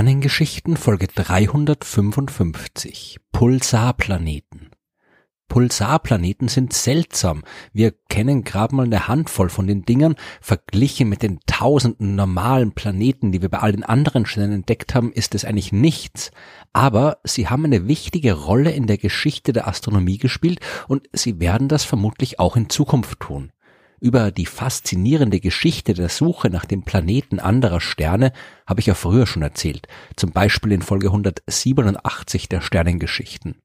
Sternengeschichten Folge 355 Pulsarplaneten Pulsarplaneten sind seltsam. Wir kennen gerade mal eine Handvoll von den Dingern. Verglichen mit den tausenden normalen Planeten, die wir bei all den anderen Sternen entdeckt haben, ist es eigentlich nichts. Aber sie haben eine wichtige Rolle in der Geschichte der Astronomie gespielt und sie werden das vermutlich auch in Zukunft tun. Über die faszinierende Geschichte der Suche nach dem Planeten anderer Sterne habe ich ja früher schon erzählt, zum Beispiel in Folge 187 der Sternengeschichten.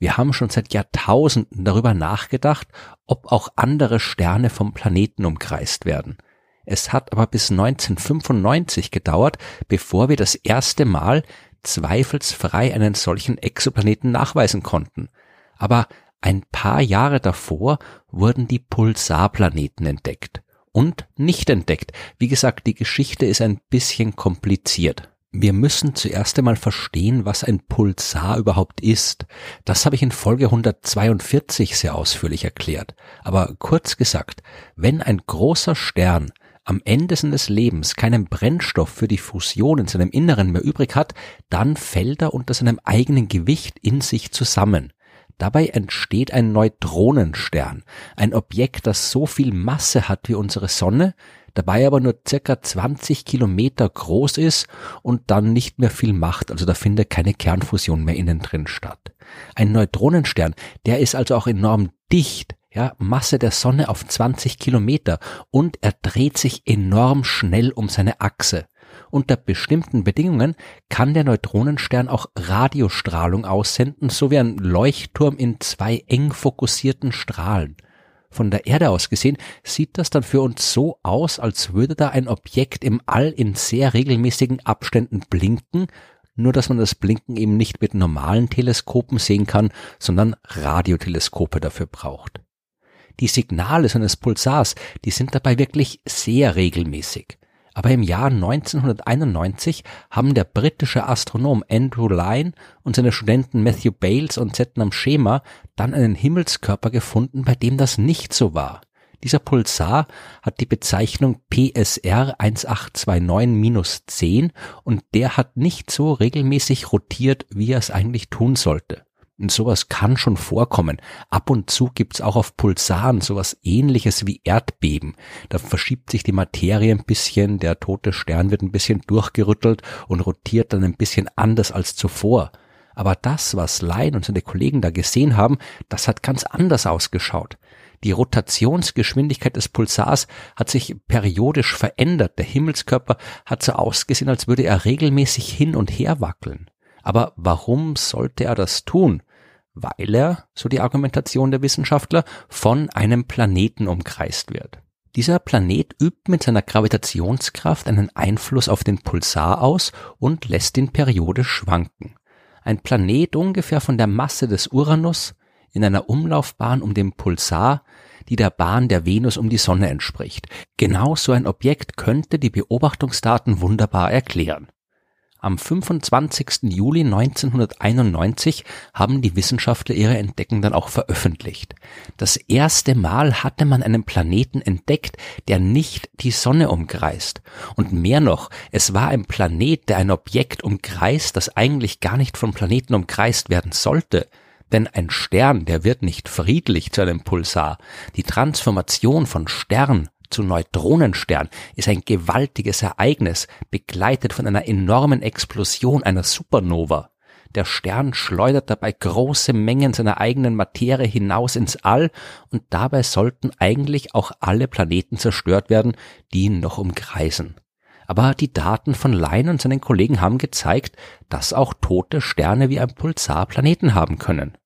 Wir haben schon seit Jahrtausenden darüber nachgedacht, ob auch andere Sterne vom Planeten umkreist werden. Es hat aber bis 1995 gedauert, bevor wir das erste Mal zweifelsfrei einen solchen Exoplaneten nachweisen konnten. Aber ein paar Jahre davor wurden die Pulsarplaneten entdeckt. Und nicht entdeckt. Wie gesagt, die Geschichte ist ein bisschen kompliziert. Wir müssen zuerst einmal verstehen, was ein Pulsar überhaupt ist. Das habe ich in Folge 142 sehr ausführlich erklärt. Aber kurz gesagt, wenn ein großer Stern am Ende seines Lebens keinen Brennstoff für die Fusion in seinem Inneren mehr übrig hat, dann fällt er unter seinem eigenen Gewicht in sich zusammen. Dabei entsteht ein Neutronenstern, ein Objekt, das so viel Masse hat wie unsere Sonne, dabei aber nur circa 20 Kilometer groß ist und dann nicht mehr viel macht, also da findet keine Kernfusion mehr innen drin statt. Ein Neutronenstern, der ist also auch enorm dicht, ja, Masse der Sonne auf 20 Kilometer und er dreht sich enorm schnell um seine Achse. Unter bestimmten Bedingungen kann der Neutronenstern auch Radiostrahlung aussenden, so wie ein Leuchtturm in zwei eng fokussierten Strahlen. Von der Erde aus gesehen sieht das dann für uns so aus, als würde da ein Objekt im All in sehr regelmäßigen Abständen blinken, nur dass man das Blinken eben nicht mit normalen Teleskopen sehen kann, sondern Radioteleskope dafür braucht. Die Signale seines Pulsars, die sind dabei wirklich sehr regelmäßig. Aber im Jahr 1991 haben der britische Astronom Andrew Lyne und seine Studenten Matthew Bales und Zetnam Schema dann einen Himmelskörper gefunden, bei dem das nicht so war. Dieser Pulsar hat die Bezeichnung PSR 1829-10 und der hat nicht so regelmäßig rotiert, wie er es eigentlich tun sollte. Und sowas kann schon vorkommen. Ab und zu gibt's auch auf Pulsaren sowas ähnliches wie Erdbeben. Da verschiebt sich die Materie ein bisschen, der tote Stern wird ein bisschen durchgerüttelt und rotiert dann ein bisschen anders als zuvor. Aber das, was Lein und seine Kollegen da gesehen haben, das hat ganz anders ausgeschaut. Die Rotationsgeschwindigkeit des Pulsars hat sich periodisch verändert. Der Himmelskörper hat so ausgesehen, als würde er regelmäßig hin und her wackeln. Aber warum sollte er das tun? Weil er, so die Argumentation der Wissenschaftler, von einem Planeten umkreist wird. Dieser Planet übt mit seiner Gravitationskraft einen Einfluss auf den Pulsar aus und lässt ihn periodisch schwanken. Ein Planet ungefähr von der Masse des Uranus in einer Umlaufbahn um den Pulsar, die der Bahn der Venus um die Sonne entspricht. Genau so ein Objekt könnte die Beobachtungsdaten wunderbar erklären. Am 25. Juli 1991 haben die Wissenschaftler ihre Entdeckung dann auch veröffentlicht. Das erste Mal hatte man einen Planeten entdeckt, der nicht die Sonne umkreist. Und mehr noch, es war ein Planet, der ein Objekt umkreist, das eigentlich gar nicht vom Planeten umkreist werden sollte. Denn ein Stern, der wird nicht friedlich zu einem Pulsar. Die Transformation von Stern zu Neutronenstern ist ein gewaltiges Ereignis, begleitet von einer enormen Explosion einer Supernova. Der Stern schleudert dabei große Mengen seiner eigenen Materie hinaus ins All und dabei sollten eigentlich auch alle Planeten zerstört werden, die ihn noch umkreisen. Aber die Daten von Lein und seinen Kollegen haben gezeigt, dass auch tote Sterne wie ein Pulsar Planeten haben können.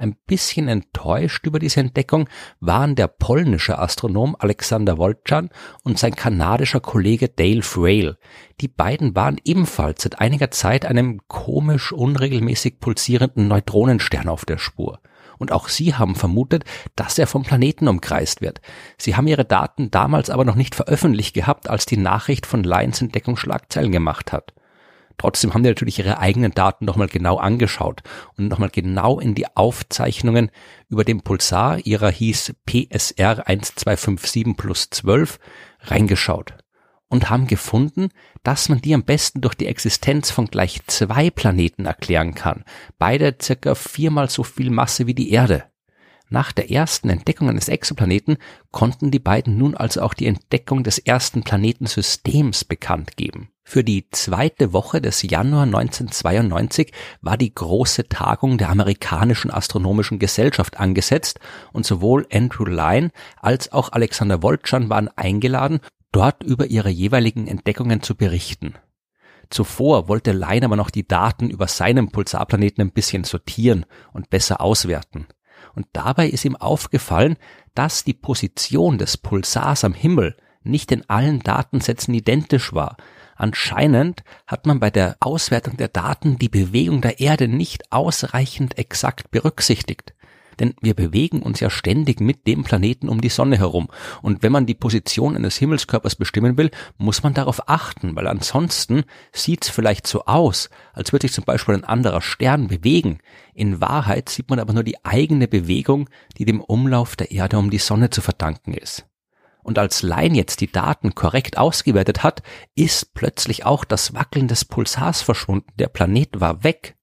Ein bisschen enttäuscht über diese Entdeckung waren der polnische Astronom Alexander Wolczan und sein kanadischer Kollege Dale Frail. Die beiden waren ebenfalls seit einiger Zeit einem komisch unregelmäßig pulsierenden Neutronenstern auf der Spur. Und auch sie haben vermutet, dass er vom Planeten umkreist wird. Sie haben ihre Daten damals aber noch nicht veröffentlicht gehabt, als die Nachricht von Lyons Entdeckung Schlagzeilen gemacht hat. Trotzdem haben die natürlich ihre eigenen Daten nochmal genau angeschaut und nochmal genau in die Aufzeichnungen über den Pulsar, ihrer hieß PSR 1257 plus 12, reingeschaut. und haben gefunden, dass man die am besten durch die Existenz von gleich zwei Planeten erklären kann, beide circa viermal so viel Masse wie die Erde. Nach der ersten Entdeckung eines Exoplaneten konnten die beiden nun also auch die Entdeckung des ersten Planetensystems bekannt geben. Für die zweite Woche des Januar 1992 war die große Tagung der amerikanischen astronomischen Gesellschaft angesetzt und sowohl Andrew Lyne als auch Alexander Woltschan waren eingeladen, dort über ihre jeweiligen Entdeckungen zu berichten. Zuvor wollte Lyne aber noch die Daten über seinen Pulsarplaneten ein bisschen sortieren und besser auswerten und dabei ist ihm aufgefallen, dass die Position des Pulsars am Himmel nicht in allen Datensätzen identisch war. Anscheinend hat man bei der Auswertung der Daten die Bewegung der Erde nicht ausreichend exakt berücksichtigt denn wir bewegen uns ja ständig mit dem Planeten um die Sonne herum. Und wenn man die Position eines Himmelskörpers bestimmen will, muss man darauf achten, weil ansonsten sieht's vielleicht so aus, als würde sich zum Beispiel ein anderer Stern bewegen. In Wahrheit sieht man aber nur die eigene Bewegung, die dem Umlauf der Erde um die Sonne zu verdanken ist. Und als Line jetzt die Daten korrekt ausgewertet hat, ist plötzlich auch das Wackeln des Pulsars verschwunden. Der Planet war weg.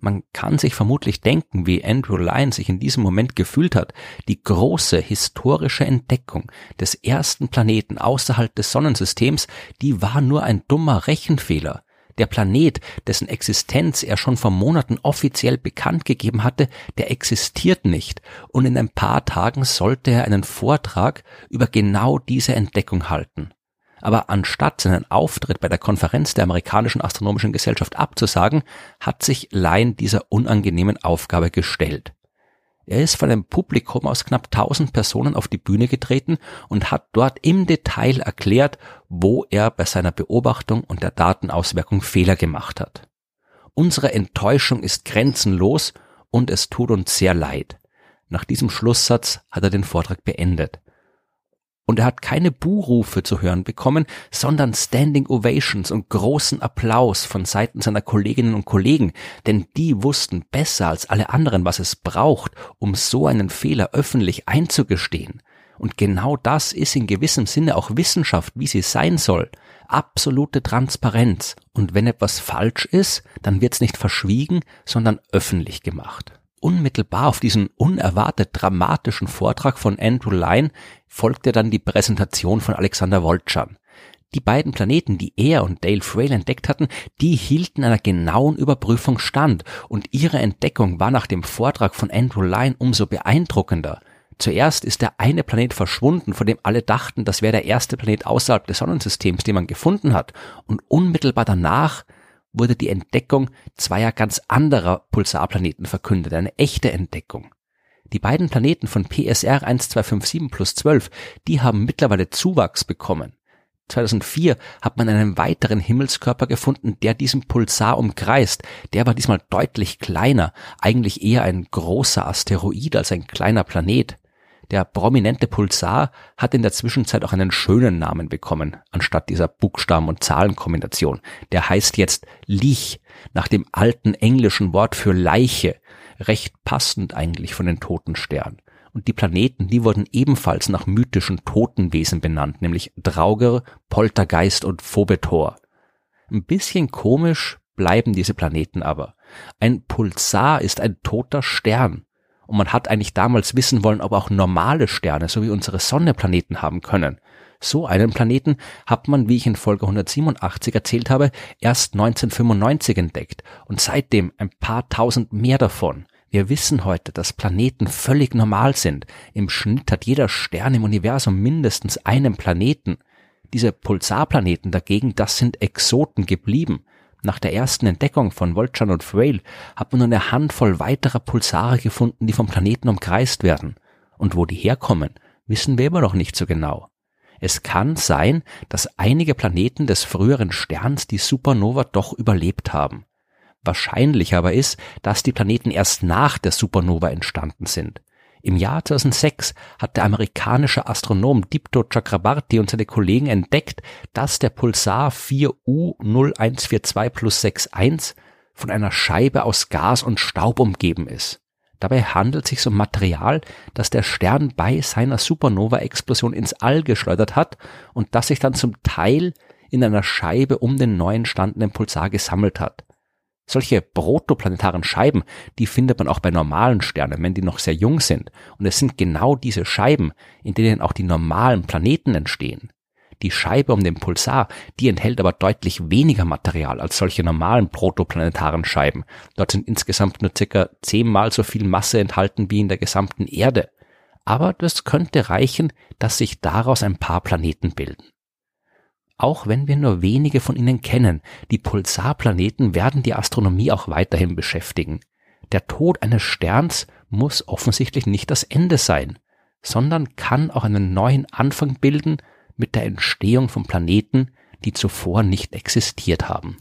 Man kann sich vermutlich denken, wie Andrew Lyne sich in diesem Moment gefühlt hat. Die große historische Entdeckung des ersten Planeten außerhalb des Sonnensystems, die war nur ein dummer Rechenfehler. Der Planet, dessen Existenz er schon vor Monaten offiziell bekannt gegeben hatte, der existiert nicht, und in ein paar Tagen sollte er einen Vortrag über genau diese Entdeckung halten. Aber anstatt seinen Auftritt bei der Konferenz der amerikanischen astronomischen Gesellschaft abzusagen, hat sich Lyon dieser unangenehmen Aufgabe gestellt. Er ist von einem Publikum aus knapp 1000 Personen auf die Bühne getreten und hat dort im Detail erklärt, wo er bei seiner Beobachtung und der Datenauswirkung Fehler gemacht hat. Unsere Enttäuschung ist grenzenlos und es tut uns sehr leid. Nach diesem Schlusssatz hat er den Vortrag beendet. Und er hat keine Buhrufe zu hören bekommen, sondern Standing Ovations und großen Applaus von Seiten seiner Kolleginnen und Kollegen, denn die wussten besser als alle anderen, was es braucht, um so einen Fehler öffentlich einzugestehen. Und genau das ist in gewissem Sinne auch Wissenschaft, wie sie sein soll. Absolute Transparenz. Und wenn etwas falsch ist, dann wird's nicht verschwiegen, sondern öffentlich gemacht. Unmittelbar auf diesen unerwartet dramatischen Vortrag von Andrew Lyne folgte dann die Präsentation von Alexander Woltschan. Die beiden Planeten, die er und Dale Frail entdeckt hatten, die hielten einer genauen Überprüfung stand und ihre Entdeckung war nach dem Vortrag von Andrew Lyne umso beeindruckender. Zuerst ist der eine Planet verschwunden, von dem alle dachten, das wäre der erste Planet außerhalb des Sonnensystems, den man gefunden hat, und unmittelbar danach wurde die Entdeckung zweier ganz anderer Pulsarplaneten verkündet, eine echte Entdeckung. Die beiden Planeten von PSR 1257 plus 12, die haben mittlerweile Zuwachs bekommen. 2004 hat man einen weiteren Himmelskörper gefunden, der diesen Pulsar umkreist. Der war diesmal deutlich kleiner, eigentlich eher ein großer Asteroid als ein kleiner Planet. Der prominente Pulsar hat in der Zwischenzeit auch einen schönen Namen bekommen, anstatt dieser Buchstaben- und Zahlenkombination. Der heißt jetzt Lich, nach dem alten englischen Wort für Leiche, recht passend eigentlich von den toten Sternen. Und die Planeten, die wurden ebenfalls nach mythischen Totenwesen benannt, nämlich Drauger, Poltergeist und Phobetor. Ein bisschen komisch bleiben diese Planeten aber. Ein Pulsar ist ein toter Stern. Und man hat eigentlich damals wissen wollen, ob auch normale Sterne, so wie unsere Sonne, Planeten haben können. So einen Planeten hat man, wie ich in Folge 187 erzählt habe, erst 1995 entdeckt und seitdem ein paar tausend mehr davon. Wir wissen heute, dass Planeten völlig normal sind. Im Schnitt hat jeder Stern im Universum mindestens einen Planeten. Diese Pulsarplaneten dagegen, das sind Exoten geblieben. Nach der ersten Entdeckung von Woltschan und Frail hat man nur eine Handvoll weiterer Pulsare gefunden, die vom Planeten umkreist werden. Und wo die herkommen, wissen wir immer noch nicht so genau. Es kann sein, dass einige Planeten des früheren Sterns die Supernova doch überlebt haben. Wahrscheinlich aber ist, dass die Planeten erst nach der Supernova entstanden sind. Im Jahr 2006 hat der amerikanische Astronom Dipto Chakrabarti und seine Kollegen entdeckt, dass der Pulsar 4U0142 plus 61 von einer Scheibe aus Gas und Staub umgeben ist. Dabei handelt es sich um Material, das der Stern bei seiner Supernova-Explosion ins All geschleudert hat und das sich dann zum Teil in einer Scheibe um den neu entstandenen Pulsar gesammelt hat. Solche protoplanetaren Scheiben, die findet man auch bei normalen Sternen, wenn die noch sehr jung sind. Und es sind genau diese Scheiben, in denen auch die normalen Planeten entstehen. Die Scheibe um den Pulsar, die enthält aber deutlich weniger Material als solche normalen protoplanetaren Scheiben. Dort sind insgesamt nur circa zehnmal so viel Masse enthalten wie in der gesamten Erde. Aber das könnte reichen, dass sich daraus ein paar Planeten bilden. Auch wenn wir nur wenige von ihnen kennen, die Pulsarplaneten werden die Astronomie auch weiterhin beschäftigen. Der Tod eines Sterns muss offensichtlich nicht das Ende sein, sondern kann auch einen neuen Anfang bilden mit der Entstehung von Planeten, die zuvor nicht existiert haben.